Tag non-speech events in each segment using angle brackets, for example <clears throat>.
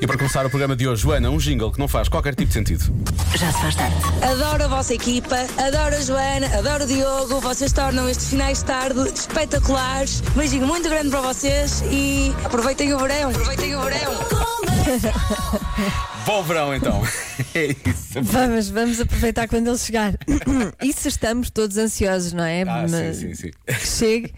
E para começar o programa de hoje, Joana, um jingle que não faz qualquer tipo de sentido. Já se faz tarde. Adoro a vossa equipa, adoro a Joana, adoro o Diogo. Vocês tornam estes finais de tarde espetaculares. Beijinho muito grande para vocês e aproveitem o verão. Aproveitem o verão. <laughs> <laughs> Bom verão então. <laughs> É isso. Vamos, vamos aproveitar quando ele chegar. <coughs> E se estamos todos ansiosos, não é? Ah, sim, Mas sim, sim. Que chegue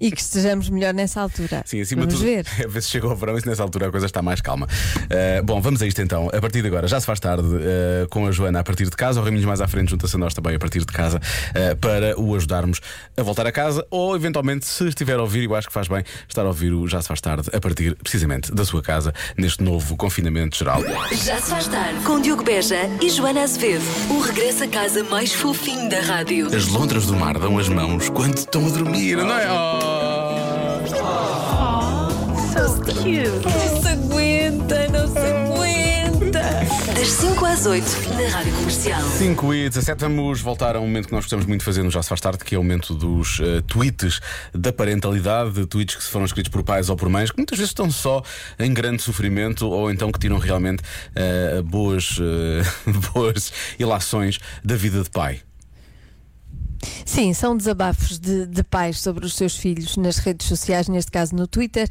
e que estejamos melhor nessa altura. Sim, acima vamos de tudo. ver. <laughs> A ver se chega ao verão e se nessa altura a coisa está mais calma. Uh, bom, vamos a isto então. A partir de agora, já se faz tarde uh, com a Joana a partir de casa. O Raminhos mais à frente junta-se a nós também a partir de casa uh, para o ajudarmos a voltar a casa ou, eventualmente, se estiver a ouvir, eu acho que faz bem estar a ouvir o Já se faz tarde a partir precisamente da sua casa neste novo confinamento geral. Já se faz tarde. Com Diogo Beja e Joana Azevedo. O regresso a casa mais fofinho da rádio. As lontras do mar dão as mãos quando estão a dormir, não é? Não se aguenta, Das 5 às 8 na Rádio Comercial. 5 e 17, vamos voltar a um momento que nós gostamos muito de fazer no Já Se Faz Tarde, que é o momento dos eh, tweets da parentalidade, tweets que foram escritos por pais ou por mães, que muitas vezes estão só em grande sofrimento ou então que tiram realmente eh, boas, eh, <laughs> boas ilações da vida de pai. Sim, são desabafos de, de pais sobre os seus filhos nas redes sociais, neste caso no Twitter.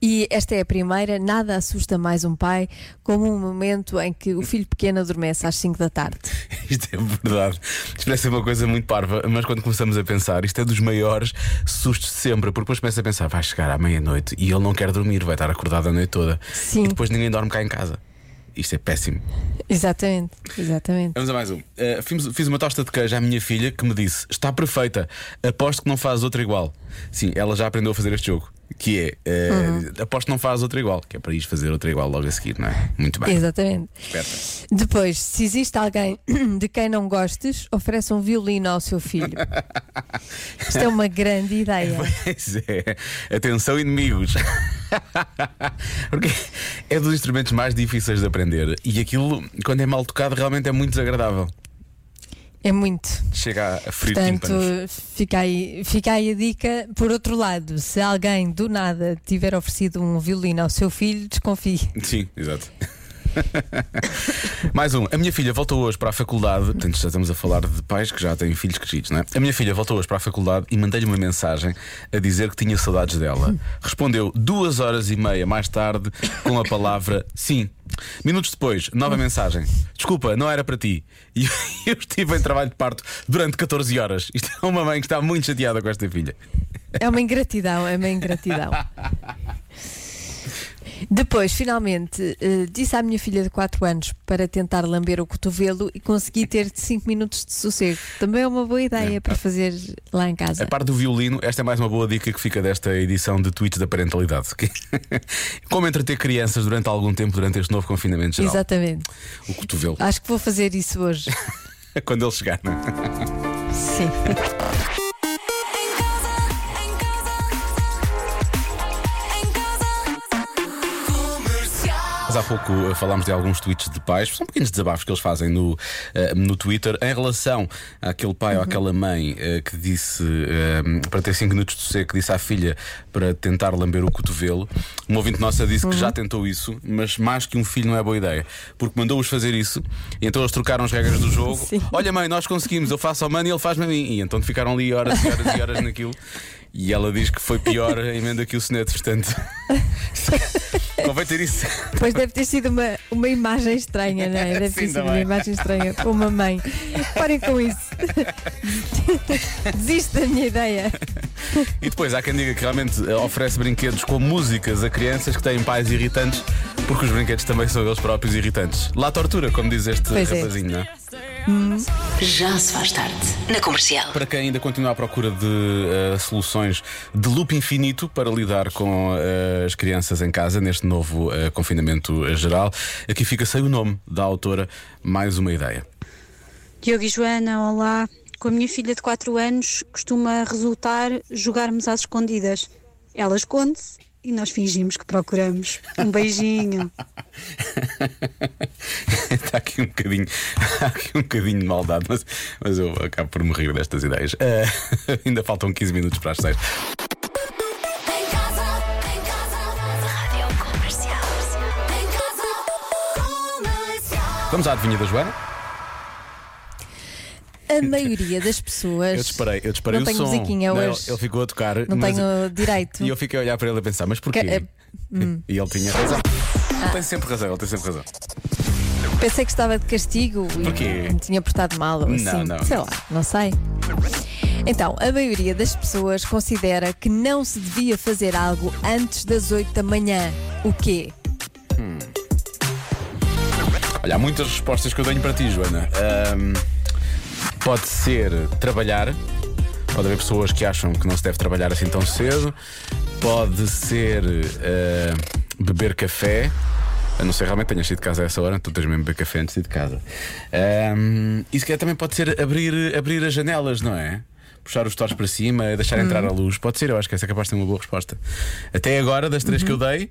E esta é a primeira. Nada assusta mais um pai como um momento em que o filho pequeno adormece às 5 da tarde. <laughs> Isto é verdade. Isto parece uma coisa muito parva, mas quando começamos a pensar, isto é dos maiores sustos de sempre, porque depois começa a pensar, vai chegar à meia-noite e ele não quer dormir, vai estar acordado a noite toda. Sim. E depois ninguém dorme cá em casa. Isto é péssimo. Exatamente, exatamente. Vamos a mais um. Uh, fiz, fiz uma tosta de queijo à minha filha que me disse: Está perfeita, aposto que não faz outra igual. Sim, ela já aprendeu a fazer este jogo. Que é, uh, aposto que não faz outra igual. Que é para ir fazer outra igual logo a seguir, não é? Muito bem. Exatamente. Esperta. Depois, se existe alguém <clears throat> de quem não gostes, oferece um violino ao seu filho. <laughs> Isto é uma grande ideia. <laughs> Pois é. Atenção, inimigos. <laughs> Porque é dos instrumentos mais difíceis de aprender. E aquilo, quando é mal tocado, realmente é muito desagradável. É muito. Chega a ferir Portanto, tímpanos. fica aí, fica aí a dica. Por outro lado, se alguém do nada tiver oferecido um violino ao seu filho, desconfie. Sim, exato. <laughs> Mais um. A minha filha voltou hoje para a faculdade. Portanto, já estamos a falar de pais que já têm filhos crescidos, não é? A minha filha voltou hoje para a faculdade e mandei-lhe uma mensagem a dizer que tinha saudades dela. Respondeu duas horas e meia mais tarde com a palavra sim. Minutos depois, nova mensagem. Desculpa, não era para ti. <laughs> E eu estive em trabalho de parto durante 14 horas. Isto é uma mãe que está muito chateada com esta filha. É uma ingratidão, é uma ingratidão. <laughs> Depois, finalmente, eh, disse à minha filha de 4 anos para tentar lamber o cotovelo e consegui ter 5 minutos de sossego. Também é uma boa ideia para fazer lá em casa. A parte do violino, esta é mais uma boa dica que fica desta edição de tweets da parentalidade. <laughs> Como entreter crianças durante algum tempo durante este novo confinamento geral. Exatamente. O cotovelo. Acho que vou fazer isso hoje. <laughs> Quando ele chegar, não é? Sim. <laughs> Mas há pouco eh, falámos de alguns tweets de pais, são pequenos desabafos que eles fazem no, eh, no Twitter em relação àquele pai ou àquela mãe eh, que disse para ter 5 minutos de que disse à filha para tentar lamber o cotovelo. Um ouvinte nossa disse que já tentou isso, mas mais que um filho não é boa ideia, porque mandou-os fazer isso, e então eles trocaram as regras do <laughs> jogo. Sim. Olha, mãe, nós conseguimos, eu faço ao mano e ele faz-me a mim. E então ficaram ali horas e horas e horas <laughs> naquilo. E ela diz que foi pior a emenda que o soneto, portanto. <laughs> Convém ter isso. Pois deve ter sido uma, uma imagem estranha, não é? <laughs> Deve Sim, ter sido também. uma imagem estranha com uma mãe. Parem com isso. <laughs> Desisto da minha ideia. E depois há quem diga que realmente oferece brinquedos com músicas a crianças que têm pais irritantes, porque os brinquedos também são eles próprios irritantes. Lá tortura, como diz este Pois é. rapazinho, não é? Já se faz tarde. Na Comercial. Para quem ainda continua à procura de eh, soluções de loop infinito para lidar com eh, as crianças em casa neste novo eh, confinamento geral, aqui fica sem o nome da autora, mais uma ideia. Diogo e Joana, olá. Com a minha filha de 4 anos costuma resultar jogarmos às escondidas. Ela esconde-se e nós fingimos que procuramos. Um beijinho. Está <laughs> aqui um bocadinho, <laughs> aqui um bocadinho de maldade, mas, mas eu acabo por me rir destas ideias. Eh, <laughs> ainda faltam 15 minutos para as 6. Rádio Comercial. Vamos à adivinha da Joana? A maioria das pessoas. Eu disparei, eu disparei Não o tenho som. musiquinha Não, hoje. Ele ficou a tocar. Não mas- tenho direito. <laughs> E eu fiquei a olhar para ele a pensar, mas porquê? Que- é- E ele tinha razão. Ah. Ele tem sempre razão, ele tem sempre razão. Pensei que estava de castigo Porquê? e me tinha portado mal ou Não, assim. não. Sei lá, não sei. Então, a maioria das pessoas considera que não se devia fazer algo antes das 8 da manhã. O quê? Olha, há muitas respostas que eu tenho para ti, Joana. Ahm, pode ser trabalhar. Pode haver pessoas que acham que não se deve trabalhar assim tão cedo. Pode ser ah, beber café. A não ser realmente tenhas saído de casa a essa hora, tu tens mesmo beber café antes de ir de casa. Ahm, e se calhar também pode ser abrir, abrir as janelas, não é? Puxar os torres para cima, deixar entrar a luz. Pode ser, eu acho que essa é capaz de ter uma boa resposta. Até agora, das três que eu dei,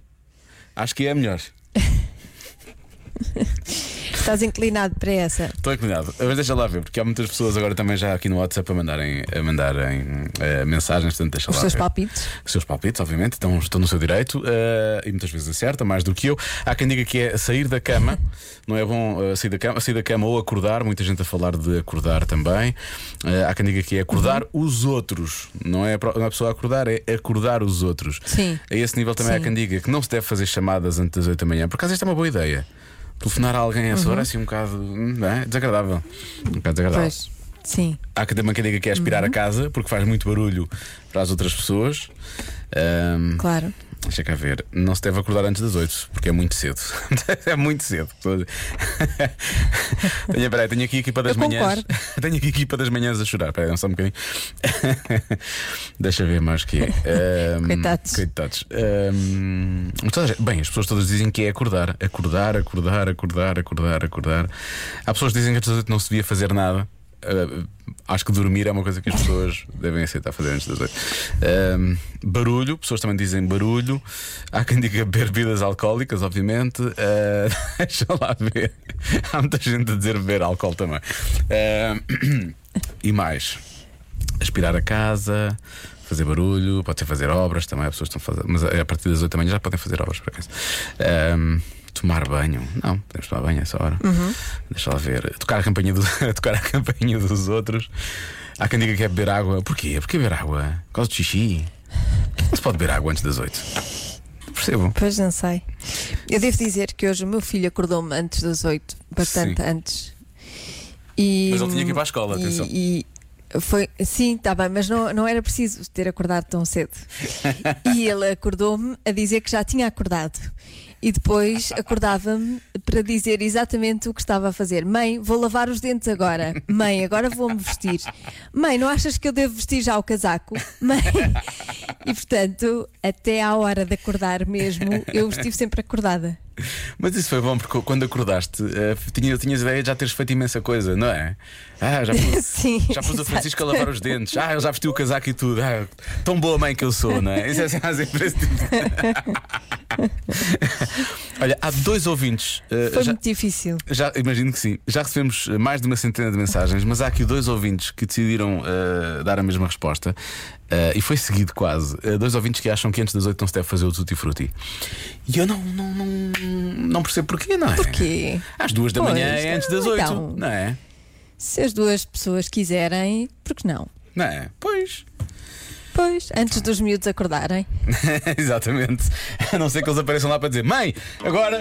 acho que é a melhor. <laughs> Estás inclinado para essa? Estou inclinado. Mas deixa lá ver, porque há muitas pessoas agora também já aqui no WhatsApp a mandarem, a mandarem eh, mensagens, portanto deixa Os lá seus ver. palpites? Os seus palpites, obviamente, estão, estão no seu direito eh, e muitas vezes acerta, mais do que eu. Há quem diga que é sair da cama, <laughs> não é bom eh, sair, da cama, sair da cama ou acordar, muita gente a falar de acordar também. Há quem diga que é acordar Uhum. os outros, não é, não é a pessoa a acordar, é acordar os outros. Sim. A esse nível também há Sim. quem diga que não se deve fazer chamadas antes das 8 da manhã. Por acaso, esta é uma boa ideia. Telefonar a alguém a essa hora é assim um bocado não é? desagradável. Um bocado desagradável. Pois. Sim. Há que também quem diga que é aspirar a casa porque faz muito barulho para as outras pessoas. Ahm, Claro. Deixa cá ver. Não se deve acordar antes das 8 porque é muito cedo. <laughs> é muito cedo. <laughs> tenho, peraí, tenho aqui a equipa das Eu manhãs. concordo. <laughs> tenho aqui a equipa das manhãs a chorar. Peraí, só um bocadinho. Deixa ver mais que é. Ahm, Coitados. Coitados. A gente- bem, as pessoas todas dizem que é acordar. Acordar, acordar, acordar, acordar, acordar. Há pessoas que dizem que antes das 8 não se devia fazer nada. Uh, acho que dormir é uma coisa que as pessoas devem aceitar fazer antes das 8. Um, barulho, pessoas também dizem barulho. Há quem diga bebidas alcoólicas, obviamente. Uh, <laughs> deixa lá ver. Há muita gente a dizer beber álcool também. Uh, e mais, aspirar a casa. Fazer barulho, pode ser fazer obras também. Há pessoas estão a fazer, mas a partir das 8 da manhã já podem fazer obras por acaso. Um, Tomar banho? Não, podemos tomar banho a essa hora. Deixa lá ver. Tocar a campainha, do, <laughs> tocar a campainha dos outros. Há quem diga que é beber água. Porquê? Porquê beber água? Por causa de xixi? Não se pode beber água antes das 8. Percebo. Pois não sei. Eu devo dizer que hoje o meu filho acordou-me antes das 8, bastante Sim. antes. E, Mas ele tinha que ir para a escola, e- atenção. E foi, sim, está bem, mas não, não era preciso ter acordado tão cedo. <laughs> e ele acordou-me a dizer que já tinha acordado. E depois acordava-me para dizer exatamente o que estava a fazer. Mãe, vou lavar os dentes agora. Mãe, agora vou-me vestir. Mãe, não achas que eu devo vestir já o casaco? Mãe. E portanto, até à hora de acordar mesmo, eu estive sempre acordada. Mas isso foi bom porque quando acordaste, eh, tinha, tinhas ideia de já teres feito imensa coisa, não é? Ah, já pus, <laughs> Sim, já pus o. Francisco a lavar os dentes. Ah, ele já vestiu o casaco e tudo. Ah, tão boa mãe que eu sou, não é? Isso é de- <laughs> Olha, há dois ouvintes. eh, Foi já- muito difícil. Já, imagino que sim. Já recebemos eh, mais de uma centena de mensagens, mas há aqui dois ouvintes que decidiram eh, dar a mesma resposta eh, e foi seguido quase. Eh, dois ouvintes que acham que antes das 8 não se deve fazer o tutti frutti. E eu não, não, não, não percebo porquê, não é? Porquê? Às duas da Pois, manhã é antes das 8, então. não é? Se as duas pessoas quiserem, por que não? Não é? Pois. Pois, antes dos miúdos acordarem. <laughs> Exatamente. A não ser que eles apareçam lá para dizer: Mãe, agora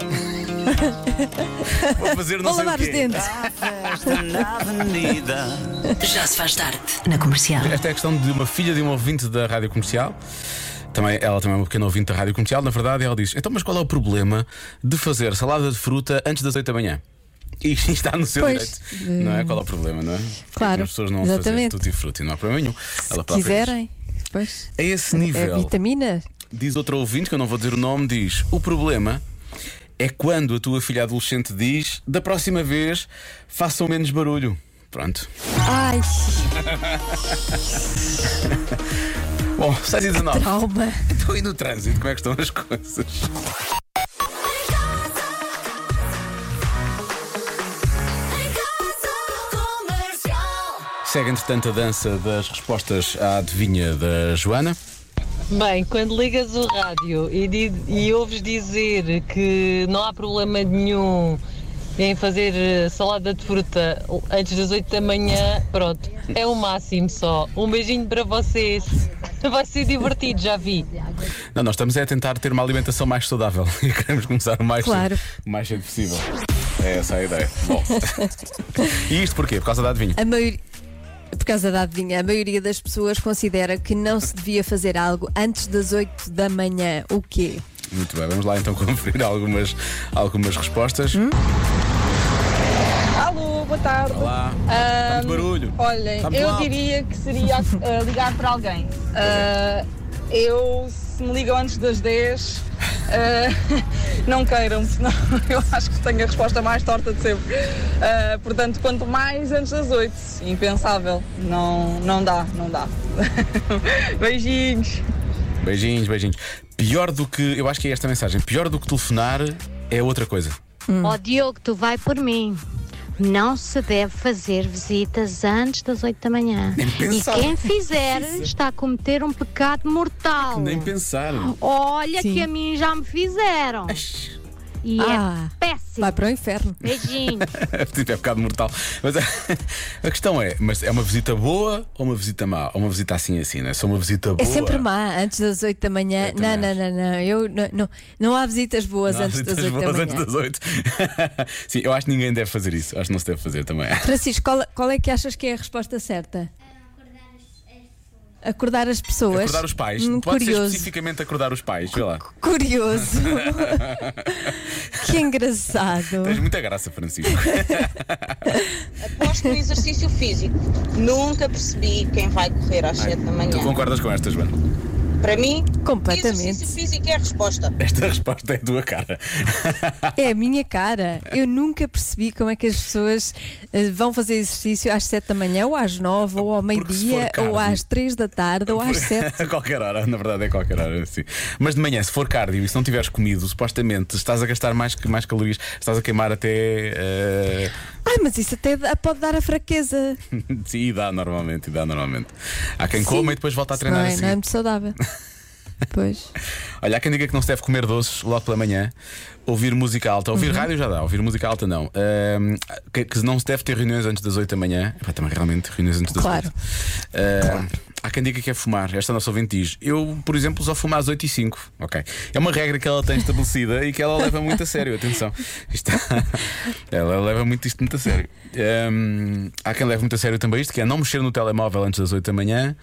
vou fazer não Vou sei lavar o os quê. dentes. Já se faz tarde na comercial. Esta é a questão de uma filha de um ouvinte da rádio comercial. Também, ela também é uma pequena ouvinte da rádio comercial, na verdade, e ela diz: Então, mas qual é o problema de fazer salada de fruta antes das 8 da manhã? E <laughs> está no seu Pois, direito. Não é? Qual é o problema, não é? Claro, As pessoas não vão fazer exatamente. tudo e fruta e não há problema nenhum. Se Ela própria diz. quiserem. Pois. A esse É nível, vitamina. diz outro ouvinte, que eu não vou dizer o nome, diz: O problema é quando a tua filha adolescente diz: Da próxima vez façam menos barulho. Pronto. Ai, <laughs> Bom, 6 e 19. trauma. Estou aí no trânsito, como é que estão as coisas? Segue, entretanto, a dança das respostas à adivinha da Joana. Bem, quando ligas o rádio e, di- e ouves dizer que não há problema nenhum em fazer eh, salada de fruta antes das 8 da manhã, pronto, é o máximo só. Um beijinho para vocês. <laughs> Vai ser divertido, já vi. Não, nós estamos é a tentar ter uma alimentação mais saudável <laughs> e queremos começar o mais, Claro. cedo, o mais cedo possível. É essa a ideia. Bom. <laughs> e isto porquê? Por causa da adivinha. A maioria. Por causa da adivinha, a maioria das pessoas considera que não se devia fazer algo antes das 8 da manhã. O quê? Muito bem, vamos lá então <laughs> conferir algumas, algumas respostas. Hum? Alô, boa tarde. Olá. Muito barulho. Olhem, eu alto. diria que seria <laughs> ah, ligar para alguém. Ah, eu, se me ligam antes das 10, ah, <laughs> não queiram, senão <laughs> eu acho que tenho a resposta mais torta de sempre. Ah, portanto, quanto mais antes das 8, impensável. Não, não dá, não dá. <laughs> Beijinhos. Beijinhos, beijinhos. Pior do que. Eu acho que é esta mensagem. Pior do que telefonar é outra coisa. Ó Diogo, tu vai por mim. Não se deve fazer visitas antes das 8 da manhã. Nem E pensar. quem <laughs> fizer está a cometer um pecado mortal. Nem pensar. Olha Sim. que a mim já me fizeram. E Ah. é péssimo. Vai para o inferno. Beijinho. <laughs> é um bocado mortal. Mas a, <laughs> a questão é: mas é uma visita boa ou uma visita má? Ou uma visita assim, assim, né? Se é uma visita boa. É sempre má, antes das 8 da manhã. Eu Não, não, não, não. Eu, não, não. Não há visitas boas Não antes das visitas 8 da manhã. antes das 8. <laughs> Sim, eu acho que ninguém deve fazer isso. Acho que não se deve fazer também. Francisco, qual, qual é que achas que é a resposta certa? Acordar as pessoas. Acordar os pais. Hum, Pode ser curioso. especificamente acordar os pais. Lá. Curioso. Que engraçado. Tens muita graça, Francisco. <laughs> Aposto no exercício físico. Nunca percebi quem vai correr às 7 da manhã. Tu concordas com esta, Joana? Para mim, Completamente. exercício físico é a resposta. Esta resposta é a tua cara. É a minha cara. Eu nunca percebi como é que as pessoas eh, vão fazer exercício às 7 da manhã, ou às 9, ou ao meio-dia, ou às 3 da tarde, ou às 7. <laughs> A qualquer hora, na verdade é qualquer hora, sim. Mas de manhã, se for cardio e se não tiveres comido, supostamente estás a gastar mais, mais calorias, estás a queimar até. eh, Ai, mas isso até pode dar a fraqueza. <laughs> Sim, dá normalmente, dá normalmente. Há quem Sim. coma e depois volta a treinar não, é, assim. não é muito saudável. <laughs> Pois. <laughs> Olha, há quem diga que não se deve comer doces logo pela manhã, ouvir música alta. Ouvir rádio já dá, ouvir música alta não. Ahm, que, que não se deve ter reuniões antes das 8 da manhã. Epá, também realmente reuniões antes das Claro. 8. Ahm, Há quem diga que é fumar. Esta nossa ouvinte diz: Eu, por exemplo, só fumo às 8 e 5. Ok. É uma regra que ela tem estabelecida e que ela leva muito a sério. Atenção. Isto- <laughs> ela leva muito isto muito a sério. Ahm, há quem leve muito a sério também isto, que é não mexer no telemóvel antes das 8 da manhã.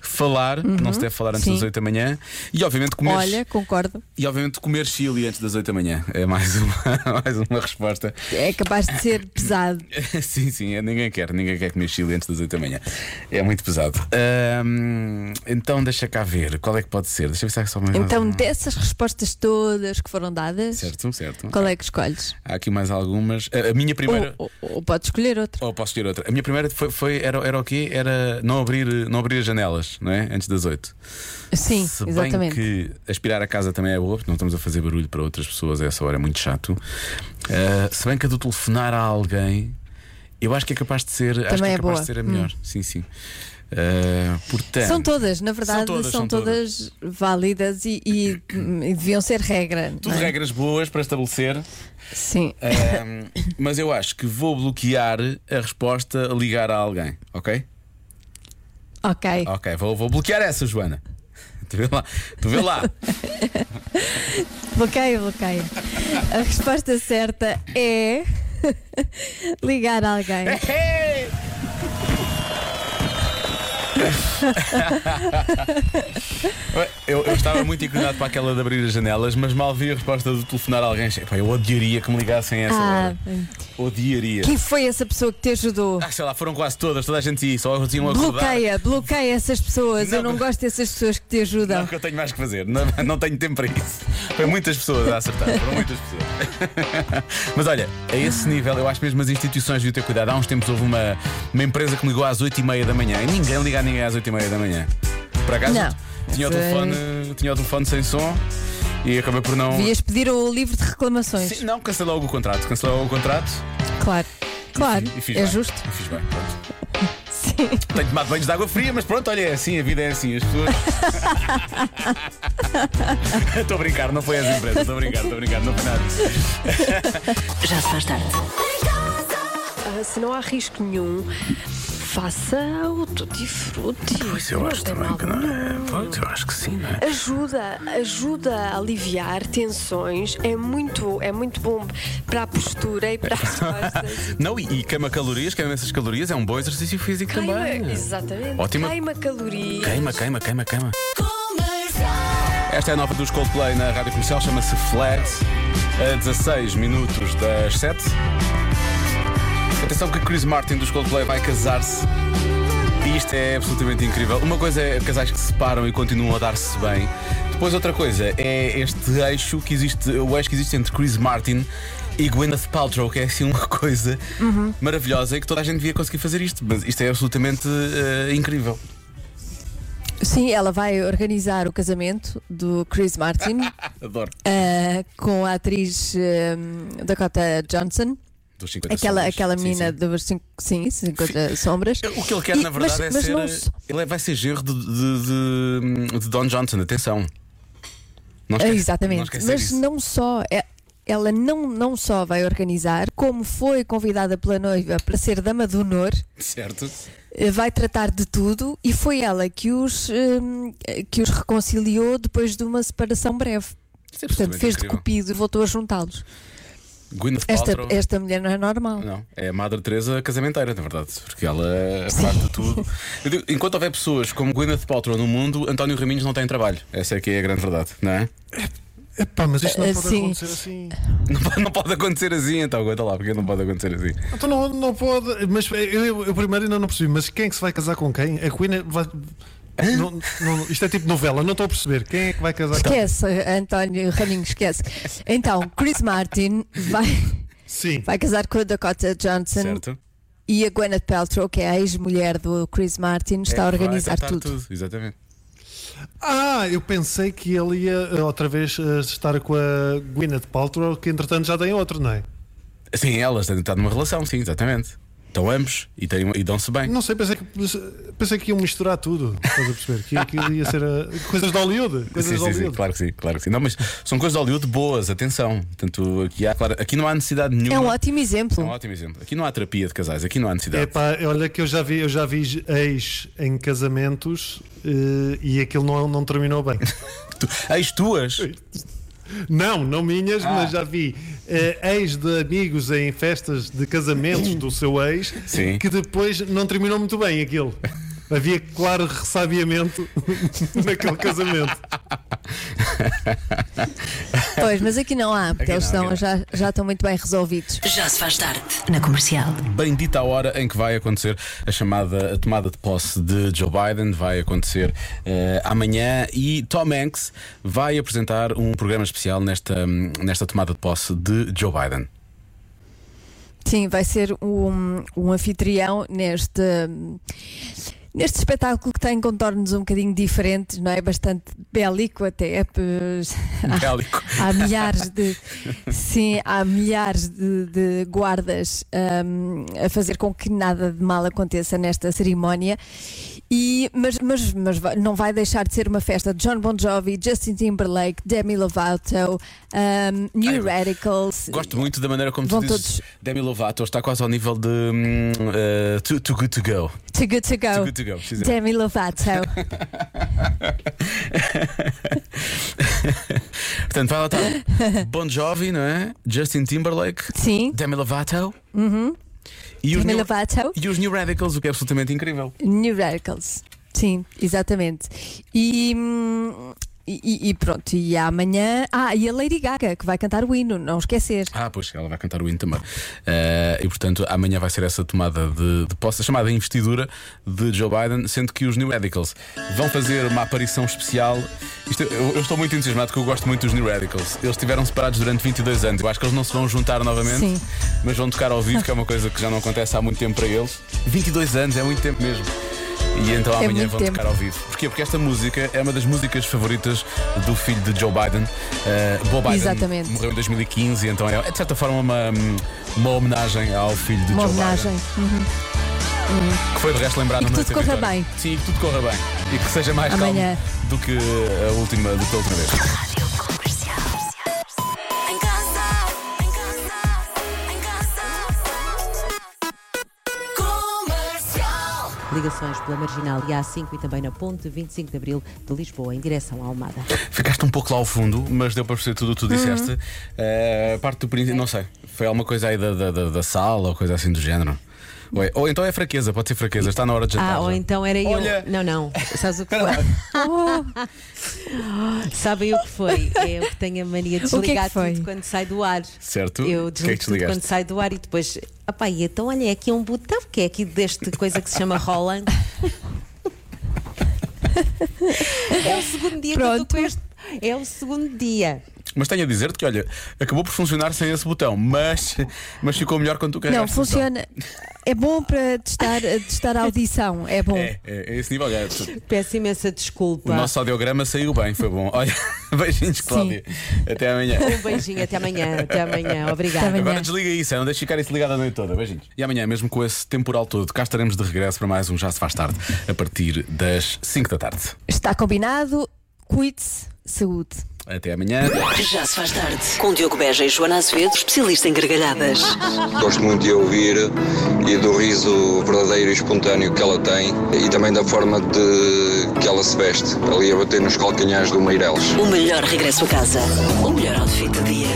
Falar, não se deve falar antes Sim. das 8 da manhã e obviamente comer Olha, concordo. e obviamente comer chili antes das 8 da manhã é mais uma, <laughs> mais uma resposta. É capaz de ser <laughs> pesado. sim, sim, é, ninguém quer, ninguém quer comer chili antes das 8 da manhã. É muito pesado. Então deixa cá ver, qual é que pode ser? Deixa eu só mais Então, dessas respostas todas que foram dadas, Certo, certo. qual é que escolhes? Há aqui mais algumas. A, a minha primeira. Ou, ou, ou podes escolher outra. Ou posso escolher outra? A minha primeira foi, foi- era, era o quê? Era não abrir, não abrir as janelas, não é? Antes das 8. Sim, Se bem exatamente. que aspirar a casa também é boa, porque não estamos a fazer barulho para outras pessoas, a essa hora é muito chato. Ah, se bem que a do telefonar a alguém, eu acho que é capaz de ser, acho que Também é é capaz boa. de ser a melhor. Sim, sim. Ah, portanto, São todas, na verdade, todas, são, são todas, válidas e, e, hum, e deviam ser regra. tudo é? regras boas para estabelecer. Sim. Ah, mas eu acho que vou bloquear a resposta a ligar a alguém, ok? Ok. Ok, vou, vou bloquear essa, Joana. Tu vê lá, tu vê lá. <laughs> Bloqueio, bloqueio. A resposta certa é <laughs> ligar alguém. <laughs> Eu, eu estava muito inclinado para aquela de abrir as janelas, mas mal vi a resposta de telefonar a alguém. Eu odiaria que me ligassem essa Ah, hora. Odiaria. quem foi essa pessoa que te ajudou? Ah, sei lá, foram quase todas, toda a gente ia, só tinham a acordar. Bloqueia, bloqueia essas pessoas. Eu Não, não mas- gosto dessas pessoas que te ajudam. Não, que eu tenho mais que fazer, não, não tenho tempo para isso. Foi muitas pessoas a acertar, foram muitas pessoas. <laughs> Mas olha, a esse nível, eu acho mesmo as instituições deviam ter cuidado. Há uns tempos houve uma, uma empresa que me ligou às 8 e meia da manhã e ninguém liga a ninguém às 8 e meia da manhã. Por acaso, Não. tinha o, telefone, tinha o telefone sem som e acabei por não. Devias pedir o livro de reclamações. Sim, não, cancelei logo o contrato. Cancelei logo o contrato. Claro. Claro, e fiz é bem. justo. E fiz bem. pronto. <laughs> Sim. Tenho tomado banhos de água fria, mas pronto, olha, é assim, a vida é assim. As pessoas. <laughs> Estou a brincar, não foi as empresas, estou a brincar, estou a brincar, não foi nada disso. Já se faz tarde. Ah, se não há risco nenhum, faça o tutti frutti. Pois eu Não acho também mal que não é. Pois eu acho que sim, não é? Ajuda, ajuda a aliviar tensões, é muito, é muito bom para a postura e para as <laughs> costas. Não, e, e queima calorias, queima essas calorias, é um bom exercício físico Queima, também. exatamente. Ótima- Queima calorias. Queima, queima, queima, queima. Esta é a nova dos Coldplay na rádio comercial, chama-se Flags, a 16 minutos das 7. Atenção que Chris Martin dos Coldplay vai casar-se. E isto é absolutamente incrível. Uma coisa é casais que se separam e continuam a dar-se bem. Depois outra coisa é este eixo que existe, o eixo que existe entre Chris Martin e Gwyneth Paltrow, que é assim uma coisa maravilhosa e que toda a gente devia conseguir fazer isto. Mas isto é absolutamente eh, incrível. Sim, ela vai organizar o casamento do Chris Martin <laughs> Adoro. ah, com a atriz ah, Dakota Johnson. Dos 50 Aquela, sombras. aquela Sim, menina sim. dos 5 sim, 50 sombras. O que ele quer, E- na verdade, mas- é mas ser. não só- Ele é- vai ser genro de, de, de- de Don Johnson, atenção. Não É, esquece- não Exatamente. esquecer Mas isso. não só. é- ela não, não só vai organizar, como foi convidada pela noiva para ser dama do honor, Certo? eh, vai tratar de tudo e foi ela que os, hum, que os reconciliou depois de uma separação breve. É Portanto, fez de incrível. cupido e voltou a juntá-los. Gwyneth Esta, Paltrow. esta mulher não é normal. Não, é a Madre Teresa casamenteira, na verdade, porque ela faz de tudo. Eu digo, enquanto houver pessoas como Gwyneth Paltrow no mundo, António Raminhos não tem trabalho. Essa é que é a grande verdade, não é? Epá, mas isto não Eh, pode sim. acontecer assim. Não pode, não pode acontecer assim, então aguenta lá, porque não pode acontecer assim. Então não, não pode. Mas eu, eu, eu primeiro ainda não percebi. Mas quem é que se vai casar com quem? A Queen é- vai. Não, não, isto é tipo novela, não estou a perceber. Quem é que vai casar com Esquece, António Raminhos, esquece. Então, Chris Martin vai, Sim. vai casar com a Dakota Johnson Certo? e a Gwyneth Paltrow, que é a ex-mulher do Chris Martin, está É a organizar tratar tudo. Exatamente. Ah, eu pensei que ele ia eh, outra vez eh, estar com a Gwyneth Paltrow, que entretanto já tem outro, não é? Sim, elas têm estado numa relação, sim, exatamente. Estão ambos e, têm- e dão-se bem. Não sei, pensei que, pensei que iam misturar tudo. Estás a perceber? Que aquilo ia ser eh, coisas de Hollywood. <laughs> Coisas Sim, de sim, Hollywood. sim, claro que sim, claro que sim. Não, mas são coisas de Hollywood boas, atenção. Portanto, aqui, há, claro, aqui não há necessidade nenhuma. É um ótimo exemplo. É um ótimo exemplo. Aqui não há terapia de casais, aqui não há necessidade. Epá, olha que eu já vi, eu já vi ex em casamentos eh, e aquilo não, não terminou bem. <laughs> Tu, ex tuas? Não, não minhas, Ah. mas já vi eh, ex de amigos em festas de casamentos do seu ex Sim. que depois não terminou muito bem aquilo. Havia claro ressabiamento <laughs> naquele casamento. Pois, mas aqui não há, porque Aqui eles não, estão, já, já estão muito bem resolvidos. Já se faz tarde. Na comercial. Bendita a hora em que vai acontecer a chamada a tomada de posse de Joe Biden. Vai acontecer eh, amanhã e Tom Hanks vai apresentar um programa especial nesta, nesta tomada de posse de Joe Biden. Sim, vai ser um, um anfitrião neste, neste espetáculo que tem contornos um bocadinho diferentes, não é? Bastante bélico até. pois, <laughs> há- Bélico. Há milhares de sim, há milhares de, de guardas hum, a fazer com que nada de mal aconteça nesta cerimónia. E, mas mas, mas não vai deixar de ser uma festa de John Bon Jovi, Justin Timberlake, Demi Lovato, hum, New Radicals. Gosto muito da maneira como tu dizes todos- Demi Lovato está quase ao nível de eh, too, Too Good to Go. Too good to go. Too Good to Go. Demi Lovato. <laughs> Portanto, vai lá estar Bon Jovi, não é? Justin Timberlake, Sim, Demi Lovato uhum. E os, New, e os New Radicals, o que é absolutamente incrível. New Radicals. Sim, exatamente. E, hum, e, e pronto, e amanhã. Ah, e a Lady Gaga, que vai cantar o hino, não esquecer. Ah, pois, ela vai cantar o hino também. Eh, e portanto, amanhã vai ser essa tomada de, de posse, a chamada investidura de Joe Biden, sendo que os New Radicals vão fazer uma aparição especial. Isto, eu, eu estou muito entusiasmado porque eu gosto muito dos New Radicals. Eles estiveram separados durante 22 anos. Eu acho que eles não se vão juntar novamente, Sim. mas vão tocar ao vivo, que é uma coisa que já não acontece há muito tempo para eles. 22 anos é muito tempo mesmo. E então É amanhã vão tempo. tocar ao vivo. Porquê? Porque esta música é uma das músicas favoritas do filho de Joe Biden. Uh, Bob Biden Exatamente. morreu em 2015, então é, é de certa forma uma, uma homenagem ao filho de Uma Joe homenagem. Biden. Uhum. Que foi de resto lembrar E que tudo corra bem. Sim, que tudo corra bem. E que seja mais Amanhã. calmo do que a última, do que a última vez. Ligações pela Marginal e A5 e também na Ponte 25 de Abril de Lisboa, em direção à Almada. Ficaste um pouco lá ao fundo, mas deu para perceber tudo o que tu disseste. Uhum. A parte do princípio, não sei. Foi alguma coisa aí da, da, da, da sala ou coisa assim do género. Ou, é- ou então é fraqueza, pode ser fraqueza. Está na hora de jantar. Ah, ou já. então era eu. Olha. Não, não. Sabes o que foi? <laughs> Sabem o que foi? É Eu que tenho a mania de O que é que desligar foi? tudo quando sai do ar. Certo. Eu O que é que desligo tudo desligaste? quando sai do ar e depois. Apá, e então olha, é aqui um botão que é aqui deste coisa que se chama Holland. <laughs> é o segundo dia que eu estou com este. É o segundo dia. Mas tenho a dizer-te que, olha, acabou por funcionar sem esse botão, mas, mas ficou melhor quando tu Não, carregaste o botão. funciona. É bom para testar, testar a audição. É bom. É, é, é esse nível. Tu- Peço imensa desculpa. o nosso audiograma saiu bem, foi bom. Olha, <laughs> beijinhos, Cláudia. Até amanhã. Um beijinho, até amanhã. Até amanhã. Obrigada. Agora desliga isso, é, não deixe ficar isso ligado a noite toda. Beijinhos. E amanhã, mesmo com esse temporal todo, cá estaremos de regresso para mais um Já Se Faz Tarde, a partir das 5 da tarde. Está combinado. Cuide-se. Saúde. Até amanhã. Já se faz tarde. Com Diogo Beja e Joana Azevedo, especialista em gargalhadas. Gosto muito de a ouvir e do riso verdadeiro e espontâneo que ela tem e também da forma de que ela se veste, ali a bater nos calcanhares do Meireles. O melhor regresso a casa. O melhor outfit do dia.